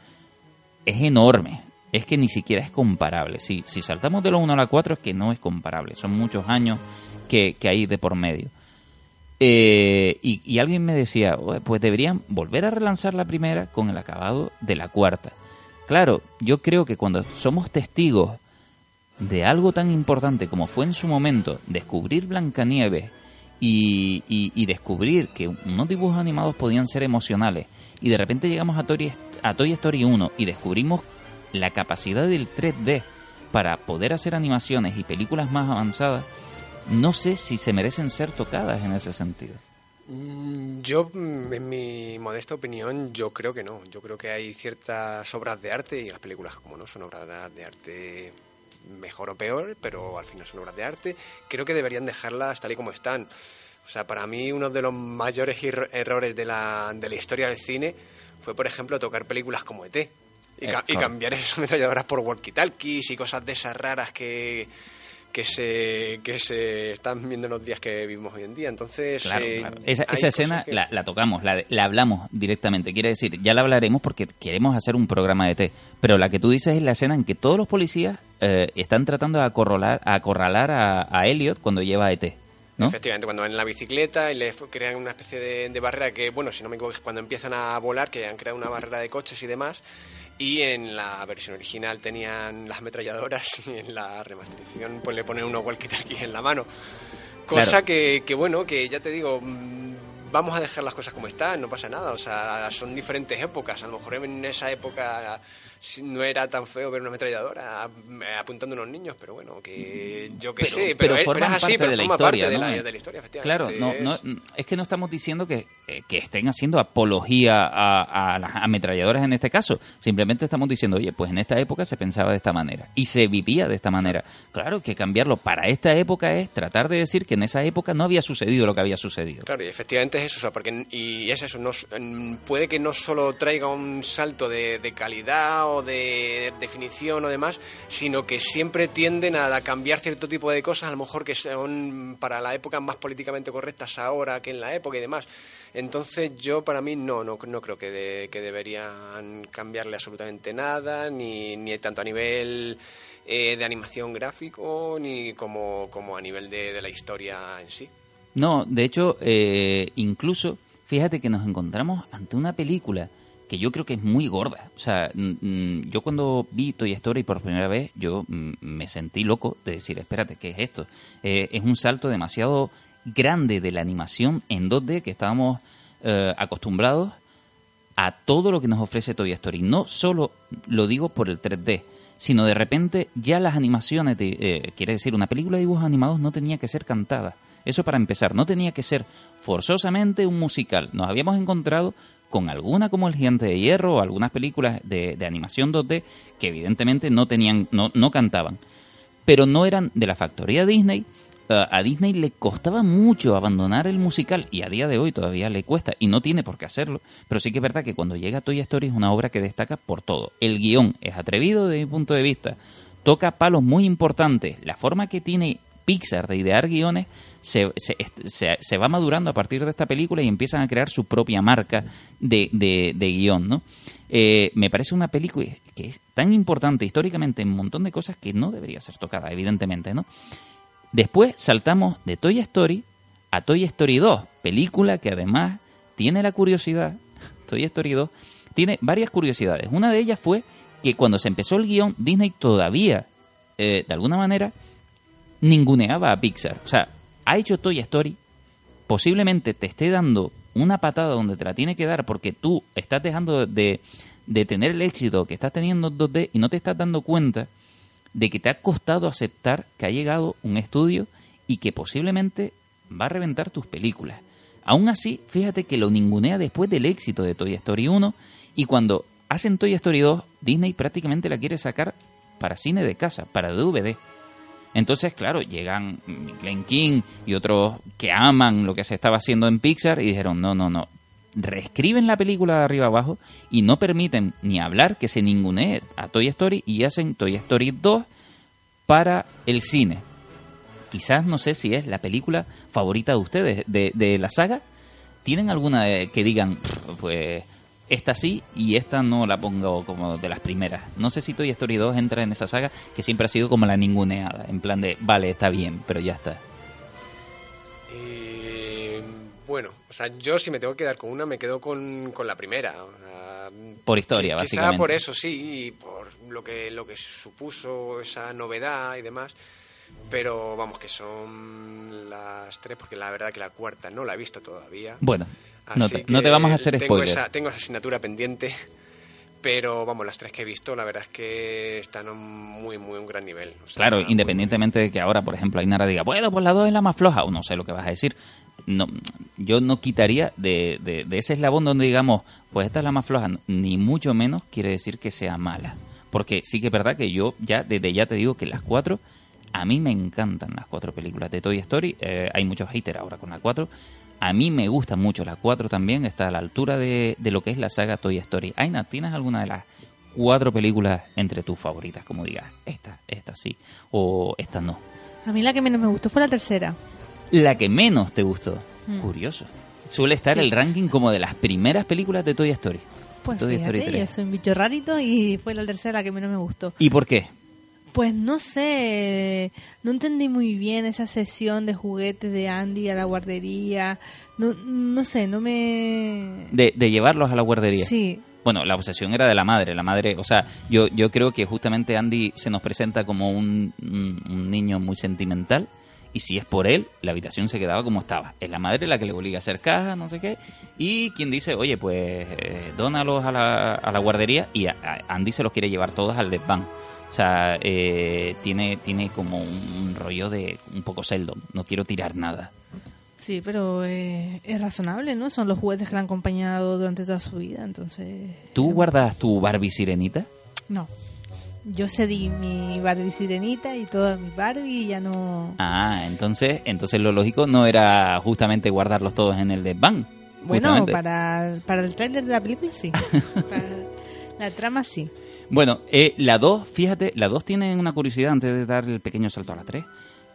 es enorme. Es que ni siquiera es comparable. Si, si saltamos de la 1 a la 4 es que no es comparable. Son muchos años que, que hay de por medio. Eh, y, alguien me decía, pues deberían volver a relanzar la primera con el acabado de la cuarta. Claro, yo creo que cuando somos testigos de algo tan importante como fue en su momento descubrir Blancanieves y, y, y descubrir que unos dibujos animados podían ser emocionales y de repente llegamos a Toy, a Toy Story 1 y descubrimos la capacidad del 3D para poder hacer animaciones y películas más avanzadas, no sé si se merecen ser tocadas en ese sentido. Yo, en mi modesta opinión, yo creo que no. Yo creo que hay ciertas obras de arte y las películas, como no, son obras de arte mejor o peor, pero al final son obras de arte. Creo que deberían dejarlas tal y como están. O sea, para mí uno de los mayores errores de la, de la historia del cine fue, por ejemplo, tocar películas como ET. Y, ca Eh, y claro. cambiar esas [laughs] ametralladoras por walkie-talkies y cosas de esas raras que, que se, que se están viendo en los días que vivimos hoy en día. Entonces, Claro, eh, claro. Esa, esa escena que- la, la tocamos, la, la hablamos directamente. Quiere decir, ya la hablaremos porque queremos hacer un programa de té. Pero la que tú dices es la escena en que todos los policías eh, están tratando de acorralar, acorralar a, a Elliot cuando lleva a ET. ¿no? Efectivamente, cuando van en la bicicleta y le f- crean una especie de, de barrera que, bueno, si no me equivoco, es cuando empiezan a volar, que han creado una barrera de coches y demás. Y en la versión original tenían las ametralladoras [laughs] y en la remasterización pues le ponen unos walkie-talkies en la mano. Cosa Claro. que, que, bueno, que ya te digo, mm, vamos a dejar las cosas como están, no pasa nada. O sea, son diferentes épocas. A lo mejor en esa época no era tan feo ver una ametralladora eh, apuntando a unos niños, pero bueno, que yo qué Pero- sé, pero pero, pero forman es así, parte pero de la forma historia, parte de la, de la historia, Claro, no, Es- no, es que no estamos diciendo que, eh, que estén haciendo apología a, a las ametralladoras en este caso. Simplemente estamos diciendo, oye, pues en esta época se pensaba de esta manera y se vivía de esta manera. Claro que cambiarlo para esta época es tratar de decir que en esa época no había sucedido lo que había sucedido. Claro, y efectivamente es eso, o sea, porque y es eso, no, mm, puede que no solo traiga un salto de, de calidad o de definición o demás, sino que siempre tienden a, cambiar cierto tipo de cosas, a lo mejor que son para la época más políticamente correctas ahora que en la época y demás. Entonces yo para mí no, no, no creo que, de- que deberían cambiarle absolutamente nada, ni, ni tanto a nivel eh, de animación gráfico, ni como, como a nivel de, de la historia en sí. No, de hecho, eh, incluso, fíjate que nos encontramos ante una película que yo creo que es muy gorda. O sea, yo cuando vi Toy Story por primera vez, yo mm, me sentí loco de decir, espérate, ¿qué es esto? Eh, es un salto demasiado grande de la animación en 2D que estábamos eh, acostumbrados a todo lo que nos ofrece Toy Story. No solo lo digo por el 3D, sino de repente ya las animaciones, de, eh, quiere decir, una película de dibujos animados no tenía que ser cantada. Eso para empezar, no tenía que ser forzosamente un musical. Nos habíamos encontrado con alguna como El Gigante de Hierro o algunas películas de, de animación 2D que evidentemente no tenían, no, no cantaban. Pero no eran de la factoría Disney. Uh, a Disney le costaba mucho abandonar el musical y a día de hoy todavía le cuesta y no tiene por qué hacerlo, pero sí que es verdad que cuando llega Toy Story es una obra que destaca por todo. El guion es atrevido desde mi punto de vista, toca palos muy importantes, la forma que tiene Pixar de idear guiones se, se, se, va madurando a partir de esta película y empiezan a crear su propia marca de, de, de guion, ¿no? Eh, me parece una película que es tan importante históricamente en un montón de cosas que no debería ser tocada, evidentemente, ¿no? Después saltamos de Toy Story a Toy Story 2, película que además tiene la curiosidad, [laughs] Toy Story 2, tiene varias curiosidades. Una de ellas fue que cuando se empezó el guion, Disney todavía, eh, de alguna manera, ninguneaba a Pixar. O sea, ha hecho Toy Story, posiblemente te esté dando una patada donde te la tiene que dar porque tú estás dejando de, de tener el éxito que estás teniendo en 2D y no te estás dando cuenta de que te ha costado aceptar que ha llegado un estudio y que posiblemente va a reventar tus películas. Aún así, fíjate que lo ningunea después del éxito de Toy Story 1 y cuando hacen Toy Story 2, Disney prácticamente la quiere sacar para cine de casa, para DVD. Entonces, claro, llegan Glenn King y otros que aman lo que se estaba haciendo en Pixar y dijeron, no, no, no, reescriben la película de arriba abajo y no permiten ni hablar que se ningunee a Toy Story y hacen Toy Story 2 para el cine. Quizás no sé si es la película favorita de ustedes de, de la saga. ¿Tienen alguna que digan, "Pff, pues esta sí y esta no la pongo como de las primeras? No sé si Toy Story 2 entra en esa saga que siempre ha sido como la ninguneada, en plan de, vale, está bien, pero ya está. Eh, bueno, o sea, yo si me tengo que quedar con una, me quedo con, con la primera. o sea, Por historia, quizá básicamente. por eso sí, y por lo que, lo que supuso esa novedad y demás. Pero vamos, que son las tres, porque la verdad que la cuarta no la he visto todavía. Bueno, no te, no te vamos a hacer tengo spoiler. Esa, tengo esa asignatura pendiente, [laughs] pero vamos, las tres que he visto, la verdad es que están a muy, muy un gran nivel. O sea, Claro, independientemente de que ahora, por ejemplo, Ainara diga, bueno, pues la 2 es la más floja, o no sé lo que vas a decir. No, yo no quitaría de, de, de ese eslabón donde digamos, pues esta es la más floja, ni mucho menos quiere decir que sea mala. Porque sí que es verdad que yo ya, desde ya te digo que las cuatro, a mí me encantan las cuatro películas de Toy Story. Eh, hay muchos haters ahora con la 4. A mí me gusta mucho la 4 también, está a la altura de, de lo que es la saga Toy Story. Aina, ¿tienes alguna de las cuatro películas entre tus favoritas? Como digas, esta, esta sí, o esta no. A mí la que menos me gustó fue la tercera. La que menos te gustó. Mm. Curioso. Suele estar Sí. el ranking como de las primeras películas de Toy Story. Pues Toy Story fíjate, 3. yo soy un bicho rarito y fue la tercera la que menos me gustó. ¿Y por qué? Pues no sé, no entendí muy bien esa sesión de juguetes de Andy a la guardería. No, no sé, no me... De, de llevarlos a la guardería. Sí, Bueno, la obsesión era de la madre. La madre, o sea, yo, yo creo que justamente Andy se nos presenta como un, un- un niño muy sentimental. Y si es por él, la habitación se quedaba como estaba. Es la madre la que le obliga a hacer caja, no sé qué. Y quien dice, oye, pues eh, dónalos a la, a la guardería. Y a- a Andy se los quiere llevar todos al desván. O sea, eh, tiene, tiene como un, rollo de un poco Sheldon. No quiero tirar nada. sí, pero eh, es razonable, ¿no? Son los juguetes que le han acompañado durante toda su vida, entonces... ¿Tú guardas tu Barbie sirenita? No. Yo cedí mi Barbie sirenita y toda mi Barbie y ya no... Ah, entonces, entonces lo lógico no era justamente guardarlos todos en el desván. Bueno, para, para el tráiler de la película sí. [laughs] para la trama sí. Bueno, eh, la 2, fíjate, la 2 tiene una curiosidad antes de dar el pequeño salto a la 3.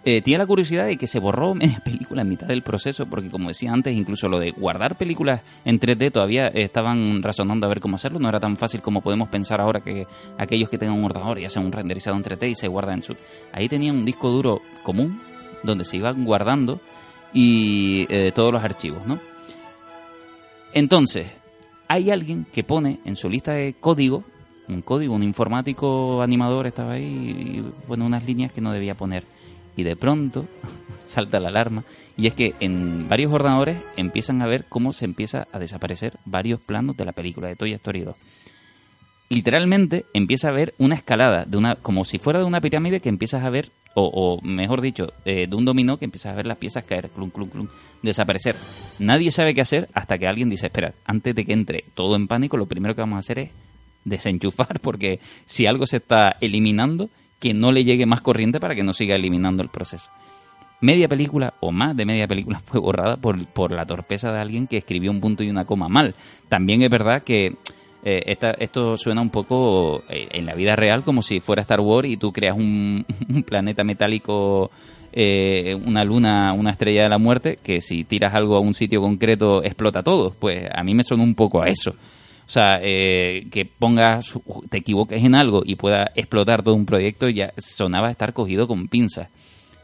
Eh, tiene la curiosidad de que se borró [laughs] media película en mitad del proceso, porque como decía antes, incluso lo de guardar películas en 3D todavía estaban razonando a ver cómo hacerlo. No era tan fácil como podemos pensar ahora que aquellos que tengan un ordenador y hacen un renderizado en 3D y se guardan en su... Ahí tenían un disco duro común donde se iban guardando y eh, todos los archivos, ¿no? Entonces, hay alguien que pone en su lista de código, un código, un informático animador estaba ahí y unas líneas que no debía poner. Y de pronto [laughs] salta la alarma y es que en varios ordenadores empiezan a ver cómo se empieza a desaparecer varios planos de la película de Toy Story 2. Literalmente empieza a ver una escalada, de una, como si fuera de una pirámide que empiezas a ver, o, o mejor dicho, eh, de un dominó que empiezas a ver las piezas caer, clum, clum, clum, desaparecer. Nadie sabe qué hacer hasta que alguien dice, espera, antes de que entre todo en pánico, lo primero que vamos a hacer es desenchufar, [laughs] porque si algo se está eliminando, que no le llegue más corriente para que no siga eliminando el proceso. Media película o más de media película [laughs] fue borrada por, por la torpeza de alguien que escribió un punto y una coma mal. También es verdad que eh, esta- esto suena un poco eh, en la vida real como si fuera Star Wars y tú creas [laughs] un, planeta metálico, eh, una luna, una estrella de la muerte, que si tiras algo a un sitio concreto explota todo. Pues a mí me sonó un poco a eso. O sea, eh, que pongas, te equivoques en algo y pueda explotar todo un proyecto ya sonaba estar cogido con pinzas.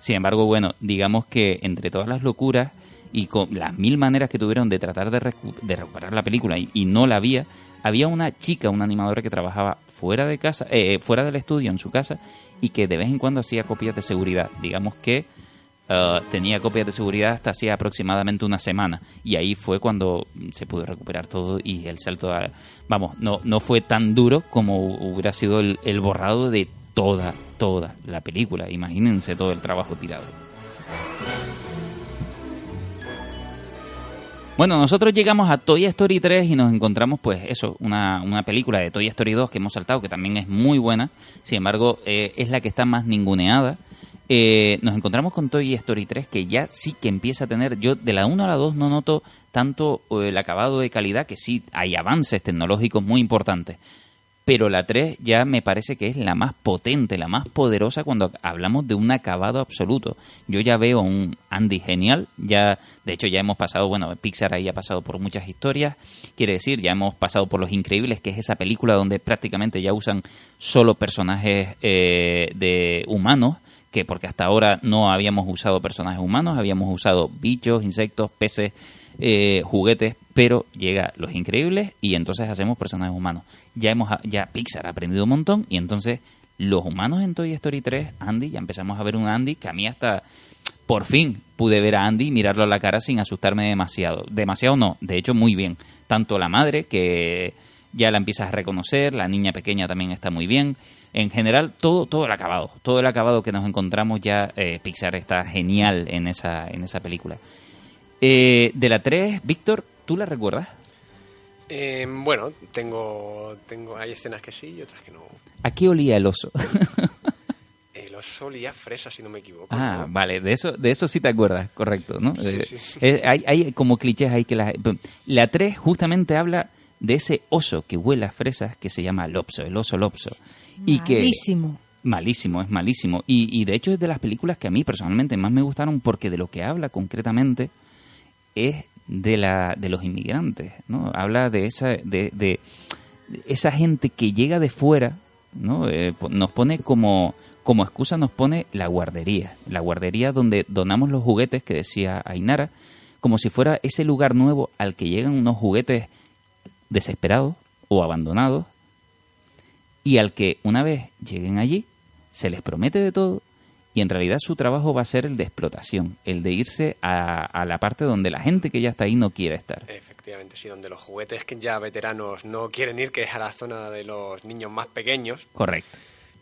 Sin embargo, bueno, digamos que entre todas las locuras y con las mil maneras que tuvieron de tratar de, recu- de recuperar la película y, no la había, había una chica, una animadora que trabajaba fuera de casa, eh, fuera del estudio, en su casa, y que de vez en cuando hacía copias de seguridad. Digamos que eh, tenía copias de seguridad hasta hacía aproximadamente una semana. Y ahí fue cuando se pudo recuperar todo y el salto vamos no no fue tan duro como hubiera sido el, el borrado de toda toda la película. Imagínense todo el trabajo tirado Bueno, nosotros llegamos a Toy Story 3 y nos encontramos, pues eso, una, una película de Toy Story 2 que hemos saltado, que también es muy buena, sin embargo, eh, es la que está más ninguneada. Eh, nos encontramos con Toy Story 3 que ya sí que empieza a tener, yo de la 1 a la 2 no noto tanto eh, el acabado de calidad, que sí hay avances tecnológicos muy importantes, pero la 3 ya me parece que es la más potente, la más poderosa cuando hablamos de un acabado absoluto. Yo ya veo un Andy genial, ya de hecho ya hemos pasado, bueno, Pixar ahí ha pasado por muchas historias, quiere decir, ya hemos pasado por Los Increíbles, que es esa película donde prácticamente ya usan solo personajes eh, de humanos, que porque hasta ahora no habíamos usado personajes humanos, habíamos usado bichos, insectos, peces, eh, juguetes, pero llega Los Increíbles y entonces hacemos personajes humanos. Ya hemos ya Pixar ha aprendido un montón y entonces los humanos en Toy Story 3, Andy, ya empezamos a ver un Andy que a mí hasta por fin pude ver a Andy y mirarlo a la cara sin asustarme demasiado. Demasiado no, de hecho muy bien. Tanto la madre que ya la empiezas a reconocer, la niña pequeña también está muy bien. En general, todo, todo el acabado, todo el acabado que nos encontramos ya, eh, Pixar está genial en esa, en esa película. Eh, de la 3, Víctor, ¿tú la recuerdas? Eh, bueno, tengo, tengo, hay escenas que sí y otras que no. ¿A qué olía el oso? [laughs] El oso olía a fresa, si no me equivoco. ah, ¿no? vale, de eso, de eso sí te acuerdas, correcto, ¿no? Sí, Eh, sí, sí. eh, hay, hay como clichés ahí que la... La 3 justamente habla de ese oso que huele a fresas que se llama Lopso, el oso Lopso. Y que, Malísimo. Malísimo, es malísimo. Y, y de hecho es de las películas que a mí personalmente más me gustaron porque de lo que habla concretamente es de la de los inmigrantes, ¿no? Habla de esa de, de- esa gente que llega de fuera, ¿no? Eh, nos pone como como excusa nos pone la guardería, la guardería donde donamos los juguetes que decía Ainara, como si fuera ese lugar nuevo al que llegan unos juguetes desesperados o abandonados y al que una vez lleguen allí se les promete de todo y en realidad su trabajo va a ser el de explotación, el de irse a, a la parte donde la gente que ya está ahí no quiere estar. Efectivamente, sí, donde los juguetes que ya veteranos no quieren ir, que es a la zona de los niños más pequeños, Correcto.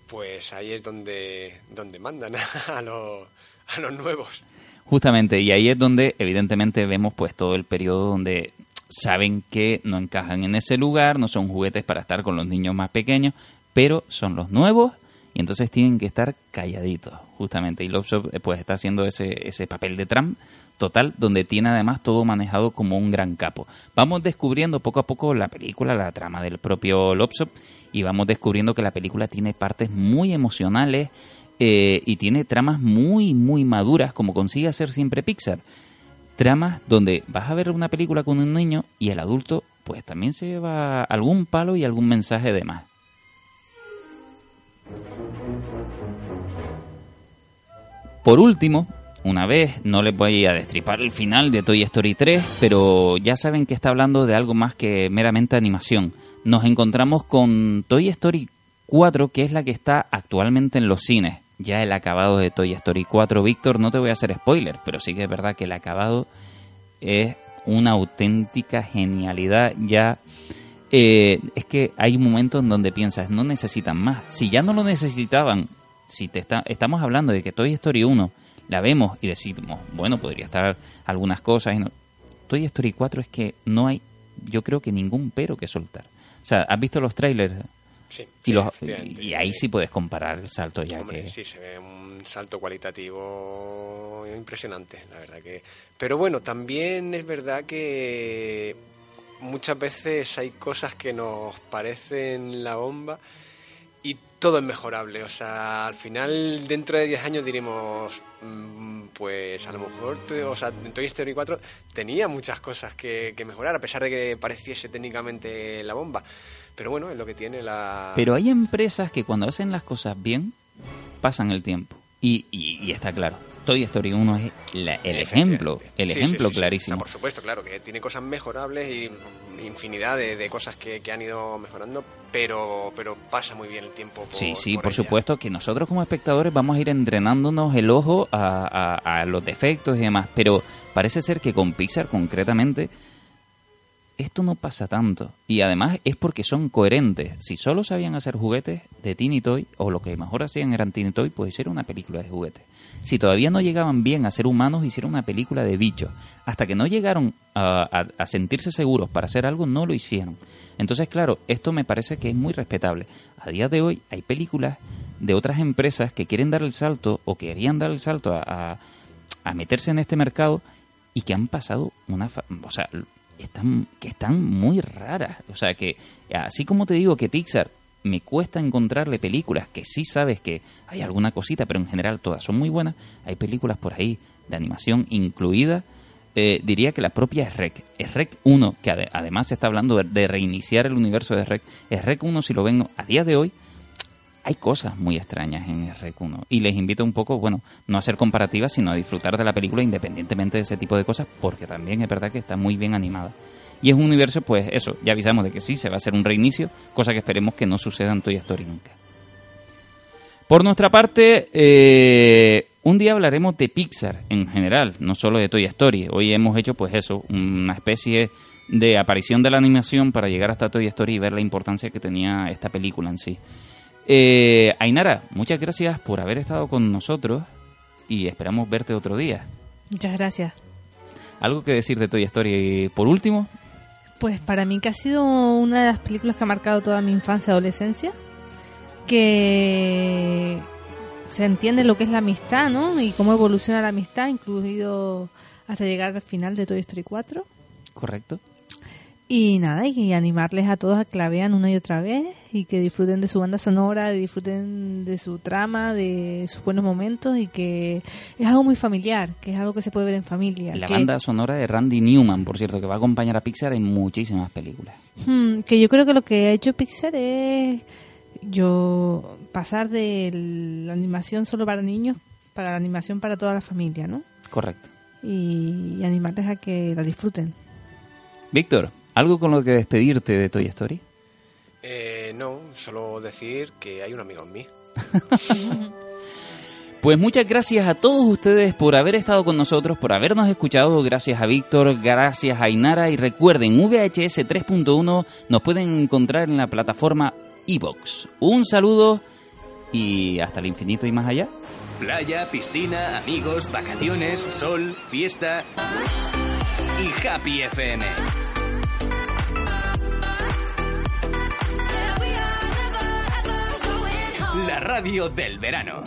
pues ahí es donde, donde mandan [laughs] a los, a los nuevos. Justamente, y ahí es donde evidentemente vemos pues todo el periodo donde saben que no encajan en ese lugar, no son juguetes para estar con los niños más pequeños, pero son los nuevos y entonces tienen que estar calladitos, justamente. Y Lobsop eh, pues está haciendo ese, ese papel de Trump total, donde tiene además todo manejado como un gran capo. Vamos descubriendo poco a poco la película, la trama del propio Lobsop, y vamos descubriendo que la película tiene partes muy emocionales eh, y tiene tramas muy, muy maduras, como consigue hacer siempre Pixar. Tramas donde vas a ver una película con un niño y el adulto pues también se lleva algún palo y algún mensaje de más. Por último, una vez, no les voy a destripar el final de Toy Story 3, pero ya saben que está hablando de algo más que meramente animación. Nos encontramos con Toy Story 4, que es la que está actualmente en los cines. Ya el acabado de Toy Story 4, Víctor, no te voy a hacer spoiler, pero sí que es verdad que el acabado es una auténtica genialidad. Ya eh, es que hay momentos en donde piensas, no necesitan más. Si ya no lo necesitaban, si te está, estamos hablando de que Toy Story 1 la vemos y decimos, bueno, podría estar algunas cosas. Y no. Toy Story 4 es que no hay, yo creo que ningún pero que soltar. O sea, ¿has visto los trailers? Sí, Y, sí, los, y ahí sí puedes comparar el salto ya Hombre, que... sí, se ve un salto cualitativo impresionante, la verdad que. Pero bueno, también es verdad que muchas veces hay cosas que nos parecen la bomba y todo es mejorable. O sea, al final, dentro de 10 años diremos, mm, pues a lo mejor, o sea, Toy Story 4 tenía muchas cosas que, que mejorar, a pesar de que pareciese técnicamente la bomba. Pero bueno, es lo que tiene la... Pero hay empresas que cuando hacen las cosas bien, pasan el tiempo. Y, y- y está claro. Toy Story 1 es la- el ejemplo, el Sí, ejemplo sí, sí. clarísimo. O sea, por supuesto, claro, que tiene cosas mejorables y infinidad de, de cosas que, que han ido mejorando, pero, pero pasa muy bien el tiempo. Por, Sí, sí, por ella. supuesto que nosotros como espectadores vamos a ir entrenándonos el ojo a, a- a los defectos y demás, pero parece ser que con Pixar concretamente esto no pasa tanto. Y además es porque son coherentes. Si solo sabían hacer juguetes de Tiny Toy, o lo que mejor hacían eran Tiny Toy, pues hicieron una película de juguetes. Si todavía no llegaban bien a ser humanos, hicieron una película de bichos. Hasta que no llegaron a, a- a sentirse seguros para hacer algo, no lo hicieron. Entonces, claro, esto me parece que es muy respetable. A día de hoy hay películas de otras empresas que quieren dar el salto o querían dar el salto a, a- meterse en este mercado y que han pasado una... fa- o sea, están, que están muy raras. O sea, que así como te digo que Pixar me cuesta encontrarle películas que sí sabes que hay alguna cosita, pero en general todas son muy buenas, hay películas por ahí de animación incluida. eh, diría que la propia Shrek, Shrek 1, que ade- además se está hablando de, reiniciar el universo de Shrek, Shrek 1 si lo ven a día de hoy, hay cosas muy extrañas en Shrek 1 y les invito un poco, bueno, no a hacer comparativas, sino a disfrutar de la película independientemente de ese tipo de cosas, porque también es verdad que está muy bien animada. Y es un universo, pues eso, ya avisamos de que sí, se va a hacer un reinicio, cosa que esperemos que no suceda en Toy Story nunca. Por nuestra parte, eh, un día hablaremos de Pixar en general, no solo de Toy Story. Hoy hemos hecho, pues eso, una especie de aparición de la animación para llegar hasta Toy Story y ver la importancia que tenía esta película en sí. Eh, Ainara, muchas gracias por haber estado con nosotros y esperamos verte otro día. Muchas gracias. ¿Algo que decir de Toy Story por último? Pues para mí que ha sido una de las películas que ha marcado toda mi infancia y adolescencia, que se entiende lo que es la amistad, ¿no? Y cómo evoluciona la amistad, incluido hasta llegar al final de Toy Story 4. ¿Correcto? Y nada, y animarles a todos a que la vean una y otra vez y que disfruten de su banda sonora, disfruten de su trama, de sus buenos momentos y que es algo muy familiar, que es algo que se puede ver en familia. La que- banda sonora de Randy Newman, por cierto, que va a acompañar a Pixar en muchísimas películas. Hmm, que yo creo que lo que ha hecho Pixar es yo pasar de la animación solo para niños para la animación para toda la familia, ¿no? Correcto. Y, y animarles a que la disfruten. Víctor, ¿algo con lo que despedirte de Toy Story? Eh, no, solo decir que hay un amigo en mí. [laughs] Pues muchas gracias a todos ustedes por haber estado con nosotros, por habernos escuchado. Gracias a Víctor, gracias a Inara. Y recuerden, VHS 3.1 nos pueden encontrar en la plataforma iBox. Un saludo y hasta el infinito y más allá. Playa, piscina, amigos, vacaciones, sol, fiesta y Happy FM. La radio del verano.